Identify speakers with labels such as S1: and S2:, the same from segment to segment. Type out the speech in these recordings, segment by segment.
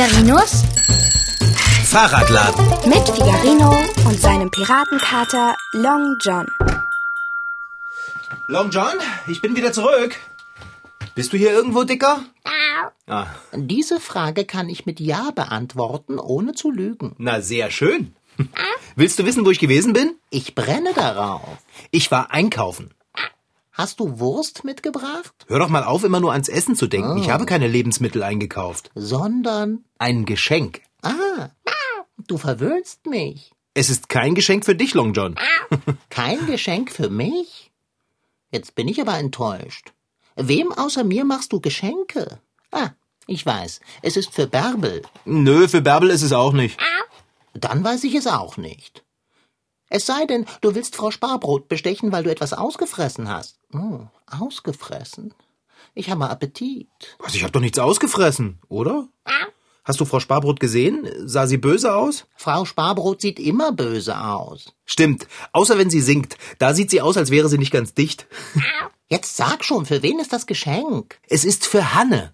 S1: Figarinos
S2: Fahrradladen.
S1: mit Figarino und seinem Piratenkater Long John.
S2: Long John, ich bin wieder zurück. Bist du hier irgendwo, Dicker? Ah,
S3: Diese Frage kann ich mit Ja beantworten, ohne zu lügen.
S2: na, sehr schön. Willst du wissen, wo ich gewesen bin?
S3: Ich brenne darauf.
S2: Ich war einkaufen.
S3: Hast du Wurst mitgebracht?
S2: Hör doch mal auf, immer nur ans Essen zu denken. Ich habe keine Lebensmittel eingekauft.
S3: Sondern.
S2: Ein Geschenk.
S3: Ah, du verwöhnst mich.
S2: Es ist kein Geschenk für dich, Long John.
S3: Kein Geschenk für mich? Jetzt bin ich aber enttäuscht. Wem außer mir machst du Geschenke? Ah, ich weiß. Es ist für Bärbel.
S2: Nö, für Bärbel ist es auch nicht.
S3: Dann weiß ich es auch nicht. Es sei denn, du willst Frau Sparbrot bestechen, weil du etwas ausgefressen hast. Oh, ausgefressen? Ich habe Appetit.
S2: Was, ich habe doch nichts ausgefressen, oder? Hast du Frau Sparbrot gesehen? Sah sie böse aus?
S3: Frau Sparbrot sieht immer böse aus.
S2: Stimmt, außer wenn sie singt. Da sieht sie aus, als wäre sie nicht ganz dicht.
S3: Jetzt sag schon, für wen ist das Geschenk?
S2: Es ist für Hanne.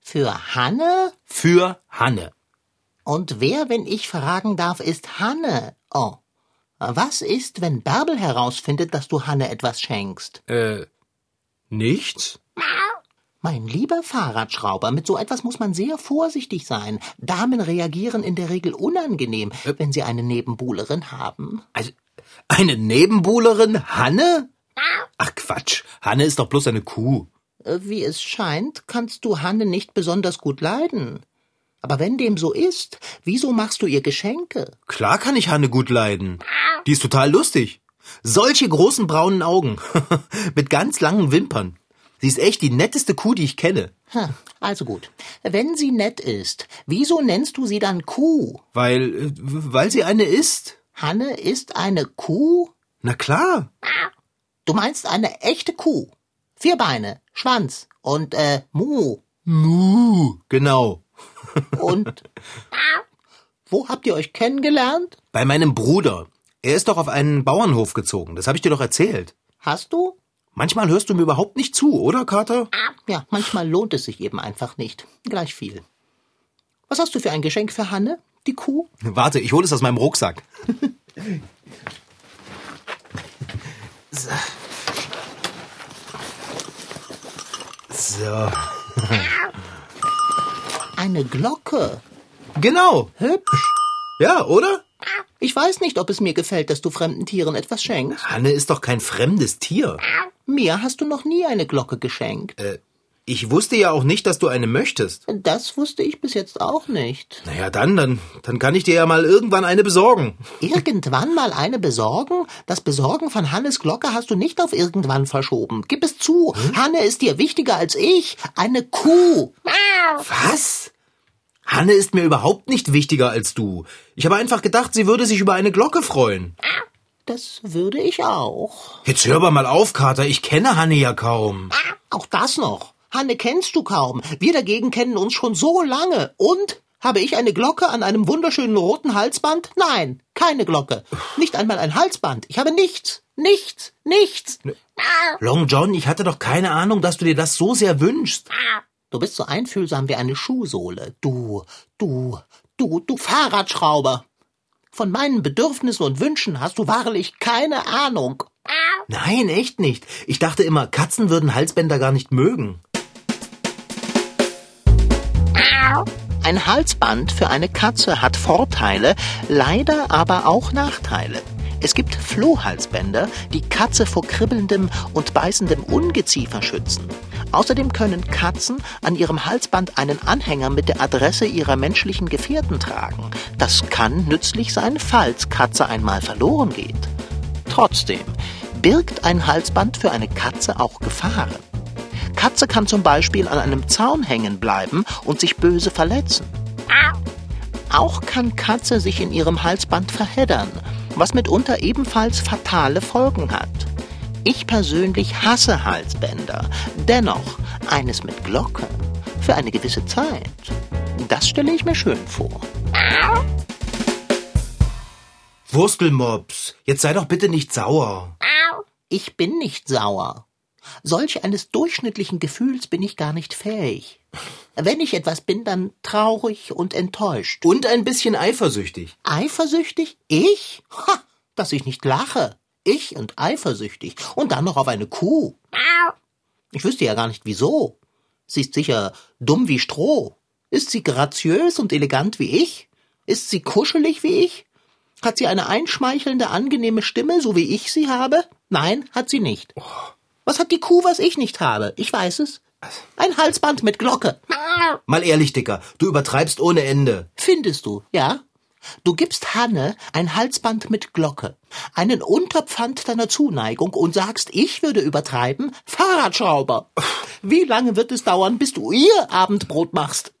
S3: Für Hanne?
S2: Für Hanne.
S3: Und wer, wenn ich fragen darf, ist Hanne? Oh. Was ist, wenn Bärbel herausfindet, dass du Hanne etwas schenkst?
S2: Äh, nichts?
S3: Mein lieber Fahrradschrauber, mit so etwas muss man sehr vorsichtig sein. Damen reagieren in der Regel unangenehm, wenn sie eine Nebenbuhlerin haben.
S2: Also, eine Nebenbuhlerin? Hanne? Ach Quatsch, Hanne ist doch bloß eine Kuh.
S3: Äh, Wie es scheint, kannst du Hanne nicht besonders gut leiden. Aber wenn dem so ist, wieso machst du ihr Geschenke?
S2: Klar kann ich Hanne gut leiden. Die ist total lustig. Solche großen braunen Augen. Mit ganz langen Wimpern. Sie ist echt die netteste Kuh, die ich kenne.
S3: Hm, also gut. Wenn sie nett ist, wieso nennst du sie dann Kuh?
S2: Weil, äh, weil sie eine ist.
S3: Hanne ist eine Kuh?
S2: Na klar.
S3: Du meinst eine echte Kuh? Vier Beine, Schwanz und äh, Mu.
S2: Mu. Genau.
S3: Und wo habt ihr euch kennengelernt?
S2: Bei meinem Bruder. Er ist doch auf einen Bauernhof gezogen. Das habe ich dir doch erzählt.
S3: Hast du?
S2: Manchmal hörst du mir überhaupt nicht zu, oder, Kater?
S3: Ja, manchmal lohnt es sich eben einfach nicht. Gleich viel. Was hast du für ein Geschenk für Hanne, die Kuh?
S2: Warte, ich hole es aus meinem Rucksack. so. so.
S3: Eine Glocke.
S2: Genau.
S3: Hübsch.
S2: Ja, oder?
S3: Ich weiß nicht, ob es mir gefällt, dass du fremden Tieren etwas schenkst.
S2: Hanne ist doch kein fremdes Tier.
S3: Mir hast du noch nie eine Glocke geschenkt.
S2: Äh, ich wusste ja auch nicht, dass du eine möchtest.
S3: Das wusste ich bis jetzt auch nicht.
S2: Naja, dann, dann, dann kann ich dir ja mal irgendwann eine besorgen.
S3: Irgendwann mal eine besorgen? Das Besorgen von Hannes Glocke hast du nicht auf irgendwann verschoben. Gib es zu. Hanne ist dir wichtiger als ich. Eine Kuh.
S2: Was? Hanne ist mir überhaupt nicht wichtiger als du. Ich habe einfach gedacht, sie würde sich über eine Glocke freuen.
S3: Das würde ich auch.
S2: Jetzt hör aber mal auf, Kater. Ich kenne Hanne ja kaum.
S3: Auch das noch. Hanne kennst du kaum. Wir dagegen kennen uns schon so lange. Und? Habe ich eine Glocke an einem wunderschönen roten Halsband? Nein, keine Glocke. Nicht einmal ein Halsband. Ich habe nichts. Nichts. Nichts.
S2: Long John, ich hatte doch keine Ahnung, dass du dir das so sehr wünschst.
S3: Du bist so einfühlsam wie eine Schuhsohle. Du, du, du, du Fahrradschrauber. Von meinen Bedürfnissen und Wünschen hast du wahrlich keine Ahnung.
S2: Nein, echt nicht. Ich dachte immer, Katzen würden Halsbänder gar nicht mögen.
S3: Ein Halsband für eine Katze hat Vorteile, leider aber auch Nachteile. Es gibt Flohhalsbänder, die Katze vor kribbelndem und beißendem Ungeziefer schützen. Außerdem können Katzen an ihrem Halsband einen Anhänger mit der Adresse ihrer menschlichen Gefährten tragen. Das kann nützlich sein, falls Katze einmal verloren geht. Trotzdem birgt ein Halsband für eine Katze auch Gefahren. Katze kann zum Beispiel an einem Zaun hängen bleiben und sich böse verletzen. Auch kann Katze sich in ihrem Halsband verheddern, was mitunter ebenfalls fatale Folgen hat. Ich persönlich hasse Halsbänder. Dennoch eines mit Glocke für eine gewisse Zeit. Das stelle ich mir schön vor.
S2: Wurstelmops, jetzt sei doch bitte nicht sauer.
S3: Ich bin nicht sauer. Solch eines durchschnittlichen Gefühls bin ich gar nicht fähig. Wenn ich etwas bin, dann traurig und enttäuscht.
S2: Und ein bisschen eifersüchtig.
S3: Eifersüchtig? Ich? Ha, dass ich nicht lache. Ich und eifersüchtig. Und dann noch auf eine Kuh. Ich wüsste ja gar nicht wieso. Sie ist sicher dumm wie Stroh. Ist sie graziös und elegant wie ich? Ist sie kuschelig wie ich? Hat sie eine einschmeichelnde, angenehme Stimme, so wie ich sie habe? Nein, hat sie nicht. Was hat die Kuh, was ich nicht habe? Ich weiß es. Ein Halsband mit Glocke.
S2: Mal ehrlich, Dicker, du übertreibst ohne Ende.
S3: Findest du, ja? Du gibst Hanne ein Halsband mit Glocke, einen Unterpfand deiner Zuneigung und sagst, ich würde übertreiben? Fahrradschrauber. Wie lange wird es dauern, bis du ihr Abendbrot machst?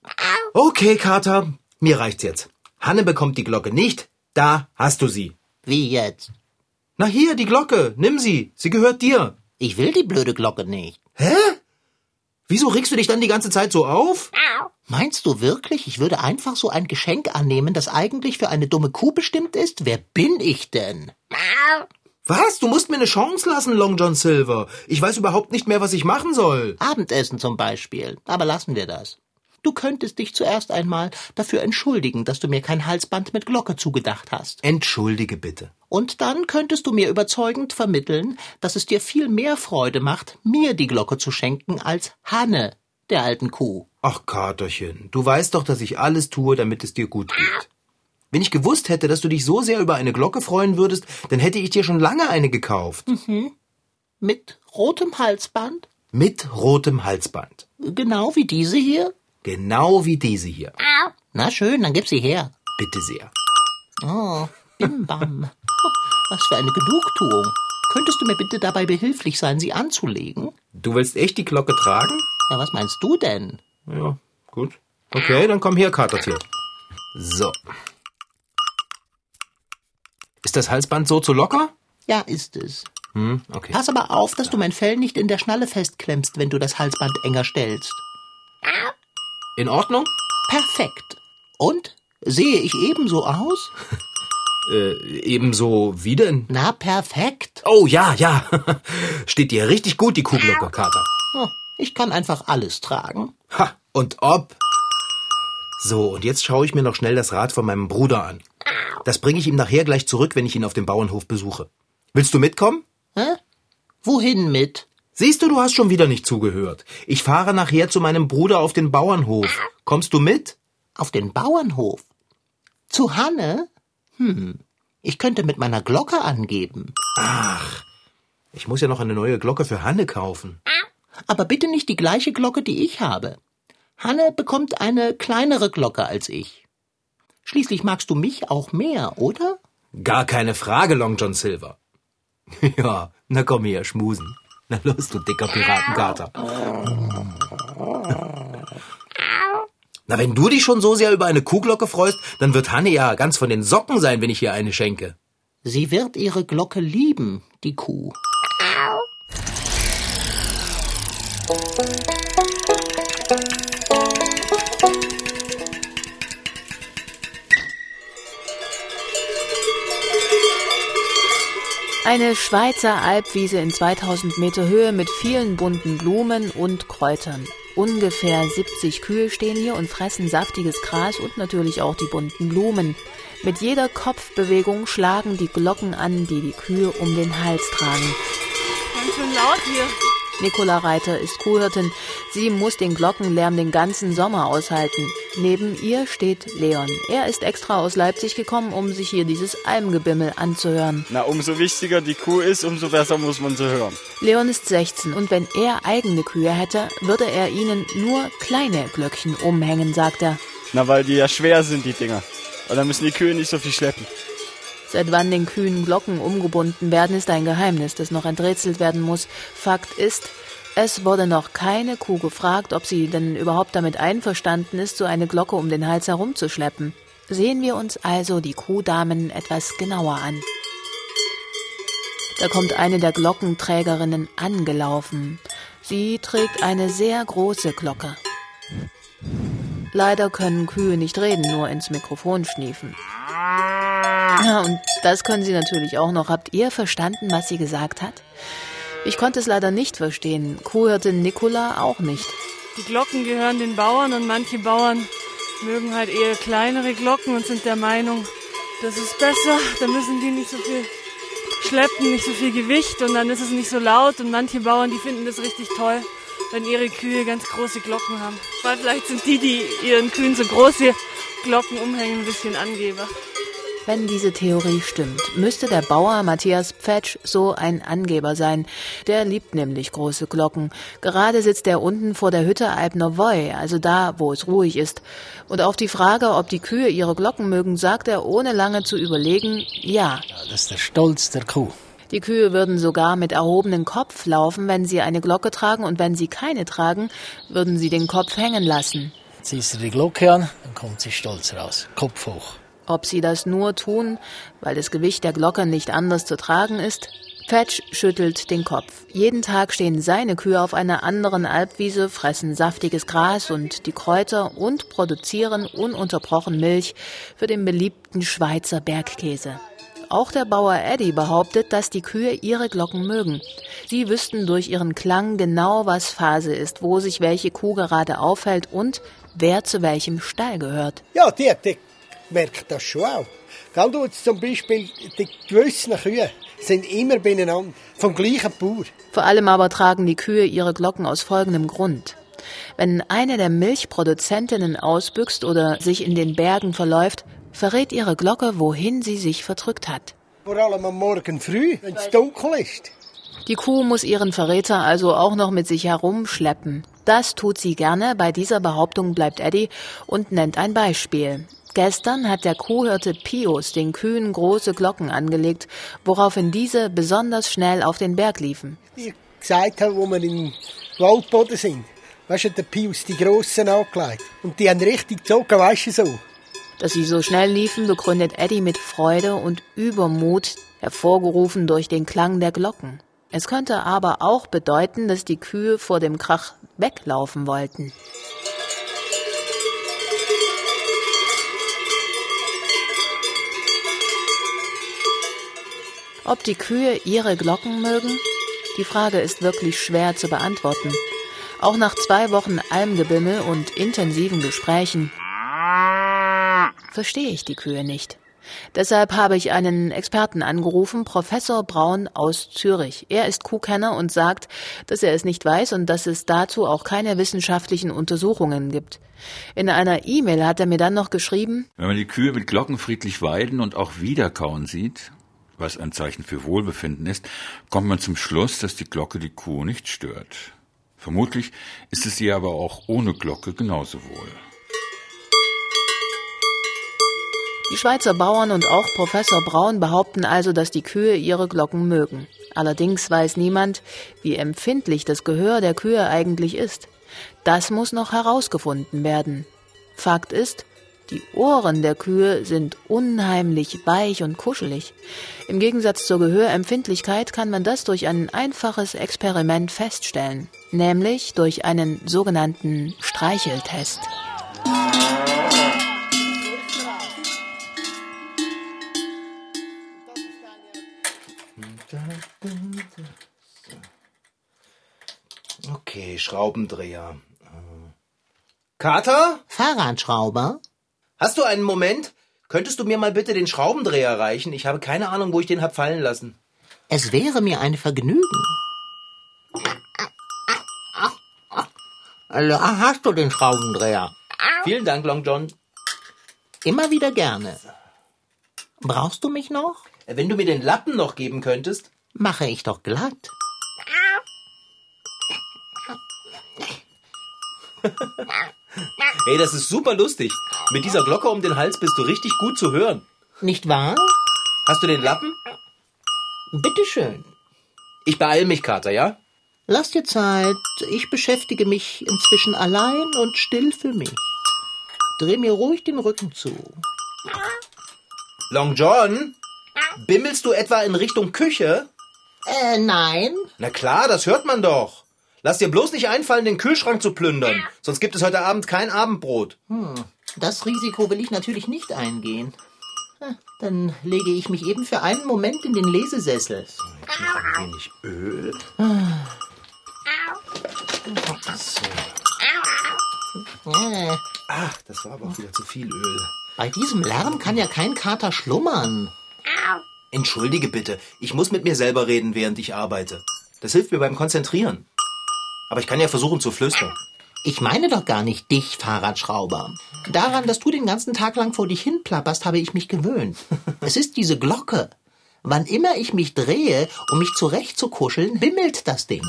S2: Okay, Kater, mir reicht's jetzt. Hanne bekommt die Glocke nicht. Da hast du sie.
S3: Wie jetzt?
S2: Na hier, die Glocke. Nimm sie. Sie gehört dir.
S3: Ich will die blöde Glocke nicht.
S2: Hä? Wieso regst du dich dann die ganze Zeit so auf?
S3: Meinst du wirklich, ich würde einfach so ein Geschenk annehmen, das eigentlich für eine dumme Kuh bestimmt ist? Wer bin ich denn?
S2: Was? Du musst mir eine Chance lassen, Long John Silver. Ich weiß überhaupt nicht mehr, was ich machen soll.
S3: Abendessen zum Beispiel. Aber lassen wir das. Du könntest dich zuerst einmal dafür entschuldigen, dass du mir kein Halsband mit Glocke zugedacht hast.
S2: Entschuldige bitte.
S3: Und dann könntest du mir überzeugend vermitteln, dass es dir viel mehr Freude macht, mir die Glocke zu schenken, als Hanne, der alten Kuh.
S2: Ach, Katerchen, du weißt doch, dass ich alles tue, damit es dir gut geht. Wenn ich gewusst hätte, dass du dich so sehr über eine Glocke freuen würdest, dann hätte ich dir schon lange eine gekauft.
S3: Mit rotem Halsband?
S2: Mit rotem Halsband.
S3: Genau wie diese hier?
S2: Genau wie diese hier.
S3: Na schön, dann gib sie her.
S2: Bitte sehr.
S3: Oh, bim bam. Was für eine Genugtuung. Könntest du mir bitte dabei behilflich sein, sie anzulegen?
S2: Du willst echt die Glocke tragen?
S3: Ja, was meinst du denn?
S2: Ja, gut. Okay, dann komm her, Katertier. So. Ist das Halsband so zu locker?
S3: Ja, ist es.
S2: Hm, okay.
S3: Pass aber auf, dass du mein Fell nicht in der Schnalle festklemmst, wenn du das Halsband enger stellst.
S2: In Ordnung?
S3: Perfekt. Und? Sehe ich ebenso aus?
S2: Äh, ebenso wie denn?
S3: Na, perfekt.
S2: Oh ja, ja. Steht dir richtig gut, die Kuhglocke, Kater.
S3: Oh, ich kann einfach alles tragen.
S2: Ha, und ob. So, und jetzt schaue ich mir noch schnell das Rad von meinem Bruder an. Das bringe ich ihm nachher gleich zurück, wenn ich ihn auf dem Bauernhof besuche. Willst du mitkommen?
S3: Hä? Wohin mit?
S2: Siehst du, du hast schon wieder nicht zugehört. Ich fahre nachher zu meinem Bruder auf den Bauernhof. Kommst du mit?
S3: Auf den Bauernhof. Zu Hanne? Hm. Ich könnte mit meiner Glocke angeben.
S2: Ach, ich muss ja noch eine neue Glocke für Hanne kaufen.
S3: Aber bitte nicht die gleiche Glocke, die ich habe. Hanne bekommt eine kleinere Glocke als ich. Schließlich magst du mich auch mehr, oder?
S2: Gar keine Frage, Long John Silver. ja, na komm her, schmusen. Na los, du dicker Piratenkater. Na, wenn du dich schon so sehr über eine Kuhglocke freust, dann wird Hanne ja ganz von den Socken sein, wenn ich ihr eine schenke.
S3: Sie wird ihre Glocke lieben, die Kuh.
S4: Eine Schweizer Alpwiese in 2000 Meter Höhe mit vielen bunten Blumen und Kräutern. Ungefähr 70 Kühe stehen hier und fressen saftiges Gras und natürlich auch die bunten Blumen. Mit jeder Kopfbewegung schlagen die Glocken an, die die Kühe um den Hals tragen.
S5: Ganz schön laut hier.
S4: Nicola Reiter ist Kuhhirtin. Sie muss den Glockenlärm den ganzen Sommer aushalten. Neben ihr steht Leon. Er ist extra aus Leipzig gekommen, um sich hier dieses Almgebimmel anzuhören.
S6: Na, umso wichtiger die Kuh ist, umso besser muss man sie hören.
S4: Leon ist 16 und wenn er eigene Kühe hätte, würde er ihnen nur kleine Glöckchen umhängen, sagt er.
S6: Na, weil die ja schwer sind, die Dinger. Und dann müssen die Kühe nicht so viel schleppen.
S4: Seit wann den Kühen Glocken umgebunden werden, ist ein Geheimnis, das noch enträtselt werden muss. Fakt ist, es wurde noch keine Kuh gefragt, ob sie denn überhaupt damit einverstanden ist, so eine Glocke um den Hals herumzuschleppen. Sehen wir uns also die Kuhdamen etwas genauer an. Da kommt eine der Glockenträgerinnen angelaufen. Sie trägt eine sehr große Glocke. Leider können Kühe nicht reden, nur ins Mikrofon schniefen. Ja, und das können sie natürlich auch noch. Habt ihr verstanden, was sie gesagt hat? Ich konnte es leider nicht verstehen, Kuhhirtin Nicola auch nicht.
S5: Die Glocken gehören den Bauern und manche Bauern mögen halt eher kleinere Glocken und sind der Meinung, das ist besser, da müssen die nicht so viel schleppen, nicht so viel Gewicht und dann ist es nicht so laut und manche Bauern, die finden das richtig toll, wenn ihre Kühe ganz große Glocken haben. Weil vielleicht sind die, die ihren Kühen so große Glocken umhängen, ein bisschen Angeber.
S4: Wenn diese Theorie stimmt, müsste der Bauer Matthias Pfetsch so ein Angeber sein. Der liebt nämlich große Glocken. Gerade sitzt er unten vor der Hütte Woy, also da, wo es ruhig ist. Und auf die Frage, ob die Kühe ihre Glocken mögen, sagt er, ohne lange zu überlegen, ja.
S7: Das ist der Stolz der Kuh.
S4: Die Kühe würden sogar mit erhobenem Kopf laufen, wenn sie eine Glocke tragen, und wenn sie keine tragen, würden sie den Kopf hängen lassen.
S7: Ziehst du die Glocke an, dann kommt sie stolz raus. Kopf hoch.
S4: Ob sie das nur tun, weil das Gewicht der Glocke nicht anders zu tragen ist? Fetch schüttelt den Kopf. Jeden Tag stehen seine Kühe auf einer anderen Alpwiese, fressen saftiges Gras und die Kräuter und produzieren ununterbrochen Milch für den beliebten Schweizer Bergkäse. Auch der Bauer Eddie behauptet, dass die Kühe ihre Glocken mögen. Sie wüssten durch ihren Klang genau, was Phase ist, wo sich welche Kuh gerade aufhält und wer zu welchem Stall gehört.
S8: Ja, die, die merkt das schon auch. Gell, du jetzt zum Beispiel, die gewissen Kühe sind immer beieinander, vom gleichen Bauer.
S4: Vor allem aber tragen die Kühe ihre Glocken aus folgendem Grund. Wenn eine der Milchproduzentinnen ausbüchst oder sich in den Bergen verläuft, verrät ihre Glocke, wohin sie sich verdrückt hat.
S8: Vor allem am Morgen früh, wenn es dunkel ist.
S4: Die Kuh muss ihren Verräter also auch noch mit sich herumschleppen. Das tut sie gerne, bei dieser Behauptung bleibt Eddie und nennt ein Beispiel. Gestern hat der Kuhhirte Pius den Kühen große Glocken angelegt, woraufhin diese besonders schnell auf den Berg liefen.
S8: Wie gesagt habe, wo wir im Waldboden sind, weißt du, der Pius die Grossen angelegt. Und die haben richtig gezogen, weißt du so.
S4: Dass sie so schnell liefen, begründet Eddie mit Freude und Übermut, hervorgerufen durch den Klang der Glocken. Es könnte aber auch bedeuten, dass die Kühe vor dem Krach weglaufen wollten. Ob die Kühe ihre Glocken mögen? Die Frage ist wirklich schwer zu beantworten. Auch nach zwei Wochen Almgebimmel und intensiven Gesprächen verstehe ich die Kühe nicht. Deshalb habe ich einen Experten angerufen, Professor Braun aus Zürich. Er ist Kuhkenner und sagt, dass er es nicht weiß und dass es dazu auch keine wissenschaftlichen Untersuchungen gibt. In einer E-Mail hat er mir dann noch geschrieben,
S9: Wenn man die Kühe mit Glocken friedlich weiden und auch wiederkauen sieht, was ein Zeichen für Wohlbefinden ist, kommt man zum Schluss, dass die Glocke die Kuh nicht stört. Vermutlich ist es ihr aber auch ohne Glocke genauso wohl.
S4: Die Schweizer Bauern und auch Professor Braun behaupten also, dass die Kühe ihre Glocken mögen. Allerdings weiß niemand, wie empfindlich das Gehör der Kühe eigentlich ist. Das muss noch herausgefunden werden. Fakt ist, die Ohren der Kühe sind unheimlich weich und kuschelig. Im Gegensatz zur Gehörempfindlichkeit kann man das durch ein einfaches Experiment feststellen, nämlich durch einen sogenannten Streicheltest.
S2: Okay, Schraubendreher. Äh. Kater?
S3: Fahrradschrauber?
S2: Hast du einen Moment? Könntest du mir mal bitte den Schraubendreher reichen? Ich habe keine Ahnung, wo ich den hab fallen lassen.
S3: Es wäre mir ein Vergnügen. Also, hast du den Schraubendreher?
S2: Vielen Dank, Long John.
S3: Immer wieder gerne. Brauchst du mich noch?
S2: Wenn du mir den Lappen noch geben könntest.
S3: Mache ich doch glatt.
S2: Hey, das ist super lustig. Mit dieser Glocke um den Hals bist du richtig gut zu hören.
S3: Nicht wahr?
S2: Hast du den Lappen?
S3: Bitteschön.
S2: Ich beeil mich, Kater, ja?
S3: Lass dir Zeit. Ich beschäftige mich inzwischen allein und still für mich. Dreh mir ruhig den Rücken zu.
S2: Long John? Bimmelst du etwa in Richtung Küche?
S3: Äh, nein.
S2: Na klar, das hört man doch. Lass dir bloß nicht einfallen, den Kühlschrank zu plündern. Sonst gibt es heute Abend kein Abendbrot.
S3: Hm, das Risiko will ich natürlich nicht eingehen. Dann lege ich mich eben für einen Moment in den Lesesessel.
S2: Noch ein wenig Öl. So. Ach, das war aber auch wieder zu viel Öl.
S3: Bei diesem Lärm kann ja kein Kater schlummern.
S2: Entschuldige bitte, ich muss mit mir selber reden, während ich arbeite. Das hilft mir beim Konzentrieren. Aber ich kann ja versuchen zu flüstern.
S3: Ich meine doch gar nicht dich, Fahrradschrauber. Daran, dass du den ganzen Tag lang vor dich hin plapperst, habe ich mich gewöhnt. Es ist diese Glocke. Wann immer ich mich drehe, um mich zurechtzukuscheln, bimmelt das Ding.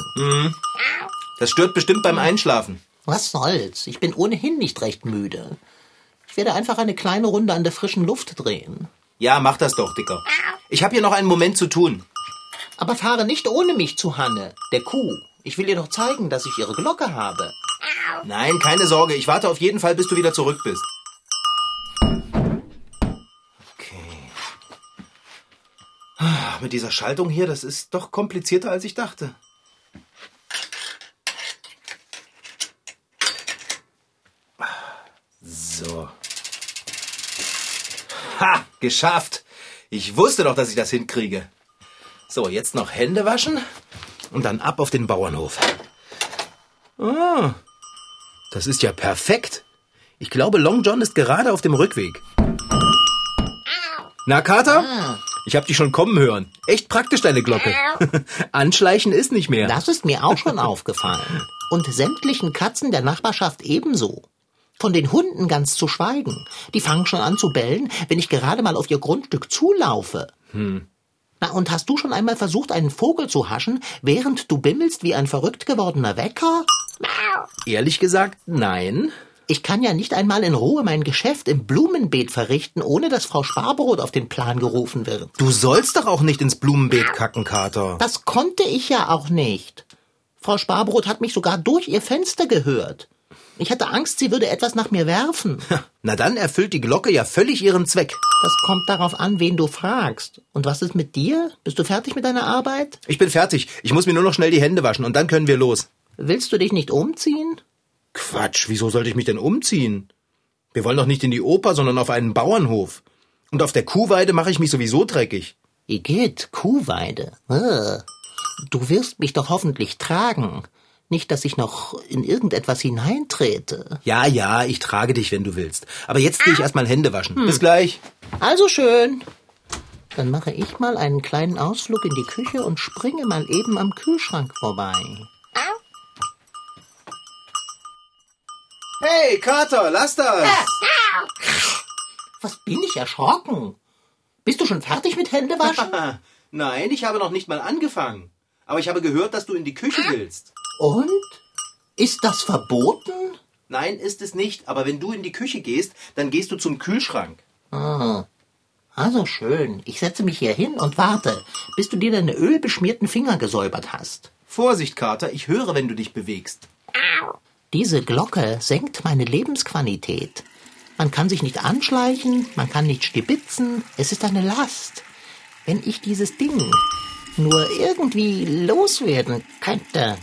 S2: Das stört bestimmt beim Einschlafen.
S3: Was soll's? Ich bin ohnehin nicht recht müde. Ich werde einfach eine kleine Runde an der frischen Luft drehen.
S2: Ja, mach das doch, Dicker. Ich habe hier noch einen Moment zu tun.
S3: Aber fahre nicht ohne mich zu Hanne, der Kuh. Ich will ihr doch zeigen, dass ich ihre Glocke habe.
S2: Nein, keine Sorge. Ich warte auf jeden Fall, bis du wieder zurück bist. Okay. Ah, Mit dieser Schaltung hier, das ist doch komplizierter, als ich dachte. So. Ha, geschafft. Ich wusste doch, dass ich das hinkriege. So, jetzt noch Hände waschen und dann ab auf den Bauernhof. Ah, das ist ja perfekt. Ich glaube, Long John ist gerade auf dem Rückweg. Na, Kater? Ich hab dich schon kommen hören. Echt praktisch, deine Glocke. Anschleichen ist nicht mehr.
S3: Das ist mir auch schon aufgefallen. Und sämtlichen Katzen der Nachbarschaft ebenso. Von den Hunden ganz zu schweigen. Die fangen schon an zu bellen, wenn ich gerade mal auf ihr Grundstück zulaufe. Na, und hast du schon einmal versucht, einen Vogel zu haschen, während du bimmelst wie ein verrückt gewordener Wecker?
S2: Ehrlich gesagt, nein.
S3: Ich kann ja nicht einmal in Ruhe mein Geschäft im Blumenbeet verrichten, ohne dass Frau Sparbrot auf den Plan gerufen wird.
S2: Du sollst doch auch nicht ins Blumenbeet kacken, Kater.
S3: Das konnte ich ja auch nicht. Frau Sparbrot hat mich sogar durch ihr Fenster gehört. Ich hatte Angst, sie würde etwas nach mir werfen.
S2: Na dann erfüllt die Glocke ja völlig ihren Zweck.
S3: Das kommt darauf an, wen du fragst. Und was ist mit dir? Bist du fertig mit deiner Arbeit?
S2: Ich bin fertig. Ich muss mir nur noch schnell die Hände waschen und dann können wir los.
S3: Willst du dich nicht umziehen?
S2: Quatsch, wieso sollte ich mich denn umziehen? Wir wollen doch nicht in die Oper, sondern auf einen Bauernhof. Und auf der Kuhweide mache ich mich sowieso dreckig.
S3: Igitt, Kuhweide. Äh. Du wirst mich doch hoffentlich tragen. Nicht, dass ich noch in irgendetwas hineintrete.
S2: Ja, ja, ich trage dich, wenn du willst. Aber jetzt gehe ich erstmal Hände waschen. Bis gleich.
S3: Also schön. Dann mache ich mal einen kleinen Ausflug in die Küche und springe mal eben am Kühlschrank vorbei.
S2: Hey, Kater, lass das!
S3: Was bin ich erschrocken? Bist du schon fertig mit Händewaschen?
S2: Nein, ich habe noch nicht mal angefangen. Aber ich habe gehört, dass du in die Küche willst.
S3: Und? Ist das verboten?
S2: Nein, ist es nicht. Aber wenn du in die Küche gehst, dann gehst du zum Kühlschrank.
S3: Ah. Also schön. Ich setze mich hier hin und warte, bis du dir deine ölbeschmierten Finger gesäubert hast.
S2: Vorsicht, Kater, ich höre, wenn du dich bewegst.
S3: Diese Glocke senkt meine Lebensqualität. Man kann sich nicht anschleichen, man kann nicht stibitzen, es ist eine Last. Wenn ich dieses Ding nur irgendwie loswerden könnte,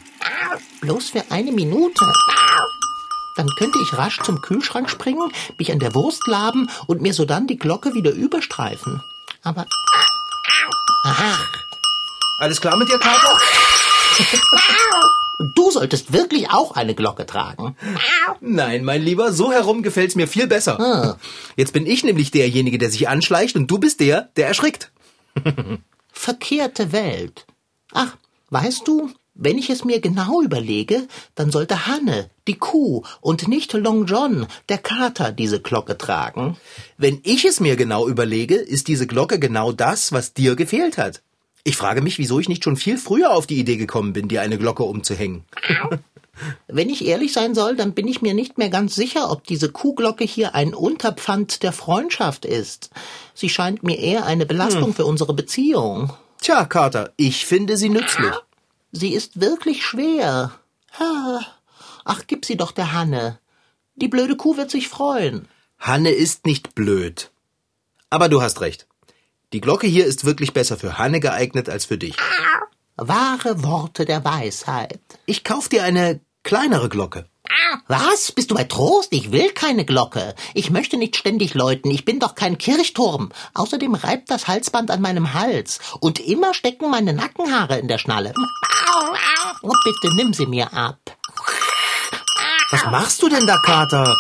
S3: bloß für eine Minute, dann könnte ich rasch zum Kühlschrank springen, mich an der Wurst laben und mir sodann die Glocke wieder überstreifen. Aber, ach,
S2: Alles klar mit dir, Kater?
S3: du solltest wirklich auch eine Glocke tragen.
S2: Nein, mein Lieber, so herum gefällt's mir viel besser.
S3: Ah.
S2: Jetzt bin ich nämlich derjenige, der sich anschleicht und du bist der, der erschrickt.
S3: verkehrte Welt. Ach, weißt du, wenn ich es mir genau überlege, dann sollte Hanne, die Kuh, und nicht Long John, der Kater, diese Glocke tragen.
S2: Wenn ich es mir genau überlege, ist diese Glocke genau das, was dir gefehlt hat. Ich frage mich, wieso ich nicht schon viel früher auf die Idee gekommen bin, dir eine Glocke umzuhängen.
S3: Wenn ich ehrlich sein soll, dann bin ich mir nicht mehr ganz sicher, ob diese Kuhglocke hier ein Unterpfand der Freundschaft ist. Sie scheint mir eher eine Belastung für unsere Beziehung.
S2: Tja, Kater, ich finde sie nützlich.
S3: Sie ist wirklich schwer. Ha. Ach, gib sie doch der Hanne. Die blöde Kuh wird sich freuen.
S2: Hanne ist nicht blöd. Aber du hast recht. Die Glocke hier ist wirklich besser für Hanne geeignet als für dich.
S3: Wahre Worte der Weisheit.
S2: Ich kauf dir eine kleinere Glocke.
S3: Was? Bist du bei Trost? Ich will keine Glocke. Ich möchte nicht ständig läuten. Ich bin doch kein Kirchturm. Außerdem reibt das Halsband an meinem Hals. Und immer stecken meine Nackenhaare in der Schnalle. Oh, bitte nimm sie mir ab.
S2: Was machst du denn da, Kater?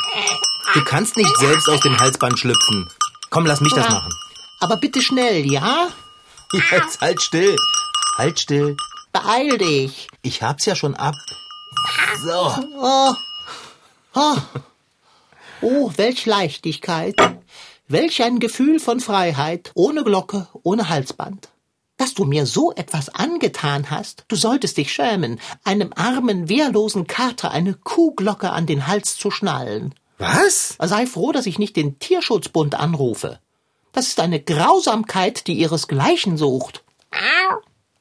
S2: Du kannst nicht selbst aus dem Halsband schlüpfen. Komm, lass mich das machen.
S3: Aber bitte schnell, ja?
S2: Jetzt halt still. Halt still.
S3: Beeil dich.
S2: Ich hab's ja schon ab. So.
S3: Oh. Oh. oh, welch Leichtigkeit. Welch ein Gefühl von Freiheit. Ohne Glocke, ohne Halsband. Dass du mir so etwas angetan hast, du solltest dich schämen, einem armen, wehrlosen Kater eine Kuhglocke an den Hals zu schnallen.
S2: Was?
S3: Sei froh, dass ich nicht den Tierschutzbund anrufe. Das ist eine Grausamkeit, die ihresgleichen sucht.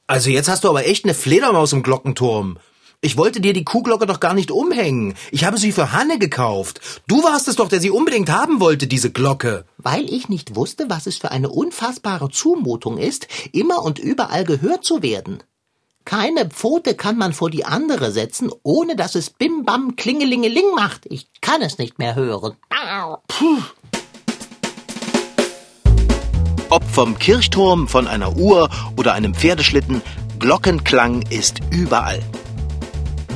S2: Also jetzt hast du aber echt eine Fledermaus im Glockenturm. Ich wollte dir die Kuhglocke doch gar nicht umhängen. Ich habe sie für Hanne gekauft. Du warst es doch, der sie unbedingt haben wollte, diese Glocke.
S3: Weil ich nicht wusste, was es für eine unfassbare Zumutung ist, immer und überall gehört zu werden. Keine Pfote kann man vor die andere setzen, ohne dass es bim bam klingelingeling macht. Ich kann es nicht mehr hören. Puh.
S10: Ob vom Kirchturm, von einer Uhr oder einem Pferdeschlitten, Glockenklang ist überall.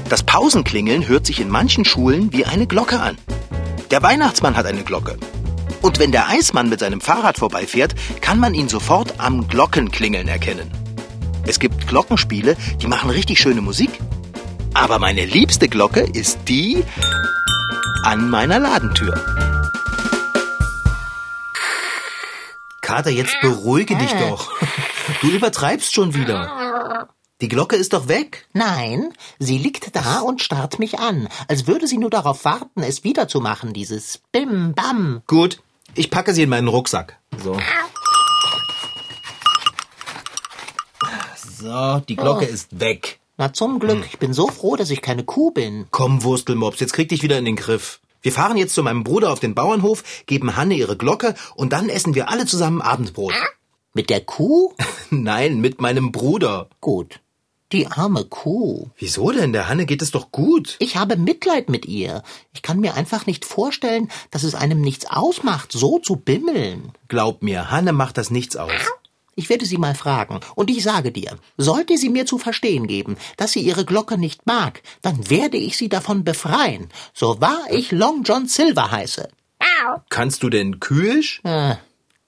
S10: Das Pausenklingeln hört sich in manchen Schulen wie eine Glocke an. Der Weihnachtsmann hat eine Glocke. Und wenn der Eismann mit seinem Fahrrad vorbeifährt, kann man ihn sofort am Glockenklingeln erkennen. Es gibt Glockenspiele, die machen richtig schöne Musik. Aber meine liebste Glocke ist die an meiner Ladentür.
S2: Kater, jetzt beruhige dich doch. Du übertreibst schon wieder. Die Glocke ist doch weg.
S3: Nein, sie liegt da und starrt mich an, als würde sie nur darauf warten, es wiederzumachen, dieses Bim Bam.
S2: Gut, ich packe sie in meinen Rucksack. So. So, die Glocke
S3: Oh.
S2: ist weg.
S3: Na zum Glück, ich bin so froh, dass ich keine Kuh bin.
S2: Komm, Wurstelmops, jetzt krieg dich wieder in den Griff. Wir fahren jetzt zu meinem Bruder auf den Bauernhof, geben Hanne ihre Glocke und dann essen wir alle zusammen Abendbrot.
S3: Mit der Kuh?
S2: Nein, mit meinem Bruder.
S3: Gut. Die arme Kuh.
S2: Wieso denn? Der Hanne geht es doch gut.
S3: Ich habe Mitleid mit ihr. Ich kann mir einfach nicht vorstellen, dass es einem nichts ausmacht, so zu bimmeln.
S2: Glaub mir, Hanne macht das nichts aus.
S3: Ich werde sie mal fragen. Und ich sage dir, sollte sie mir zu verstehen geben, dass sie ihre Glocke nicht mag, dann werde ich sie davon befreien, so wahr ich Long John Silver heiße.
S2: Kannst du denn Kühisch?
S3: Äh,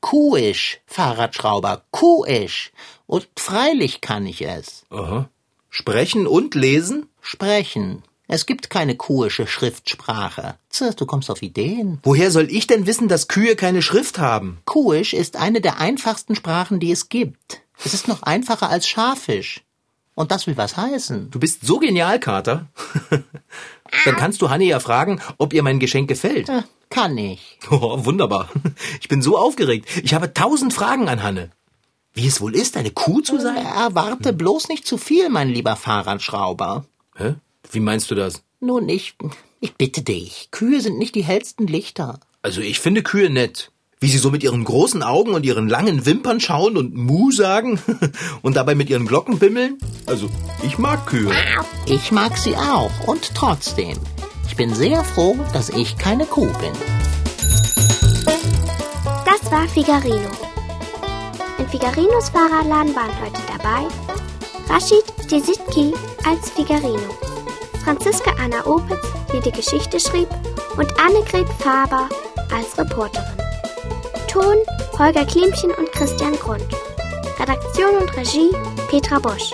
S3: kuhisch, Fahrradschrauber, kuhisch. Und freilich kann ich es.
S2: Aha. Sprechen und lesen?
S3: Sprechen. Es gibt keine kuhische Schriftsprache. Du kommst auf Ideen.
S2: Woher soll ich denn wissen, dass Kühe keine Schrift haben?
S3: Kuhisch ist eine der einfachsten Sprachen, die es gibt. Es ist noch einfacher als Schafisch. Und das will was heißen.
S2: Du bist so genial, Kater. Dann kannst du Hanne ja fragen, ob ihr mein Geschenk gefällt.
S3: Äh, Kann ich.
S2: Oh, wunderbar. Ich bin so aufgeregt. Ich habe tausend Fragen an Hanne. Wie es wohl ist, eine Kuh zu sein?
S3: Erwarte bloß nicht zu viel, mein lieber Fahrradschrauber.
S2: Hä? Wie meinst du das?
S3: Nun, ich, ich bitte dich. Kühe sind nicht die hellsten Lichter.
S2: Also ich finde Kühe nett. Wie sie so mit ihren großen Augen und ihren langen Wimpern schauen und Mu sagen und dabei mit ihren Glocken bimmeln. Also ich mag Kühe.
S3: Ich mag sie auch. Und trotzdem. Ich bin sehr froh, dass ich keine Kuh bin.
S1: Das war Figarino. In Figarinos Fahrradladen waren heute dabei Rashid Desitki als Figarino, Franziska Anna Opitz, die die Geschichte schrieb, und Annegret Faber als Reporterin. Ton Holger Klimchen und Christian Grund. Redaktion und Regie Petra Bosch.